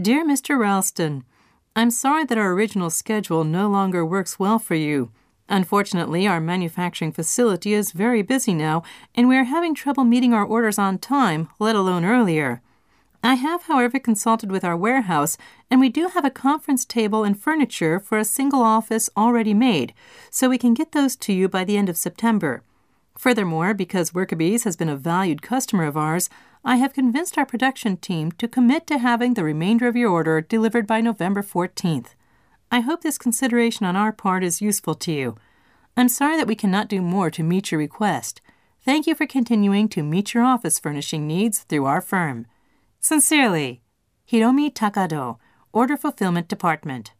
Dear Mr. Ralston, I'm sorry that our original schedule no longer works well for you. Unfortunately, our manufacturing facility is very busy now, and we are having trouble meeting our orders on time, let alone earlier. I have, however, consulted with our warehouse, and we do have a conference table and furniture for a single office already made, so we can get those to you by the end of September. Furthermore, because Workabees has been a valued customer of ours, I have convinced our production team to commit to having the remainder of your order delivered by November 14th. I hope this consideration on our part is useful to you. I'm sorry that we cannot do more to meet your request. Thank you for continuing to meet your office furnishing needs through our firm. Sincerely, Hiromi Takado, Order Fulfillment Department.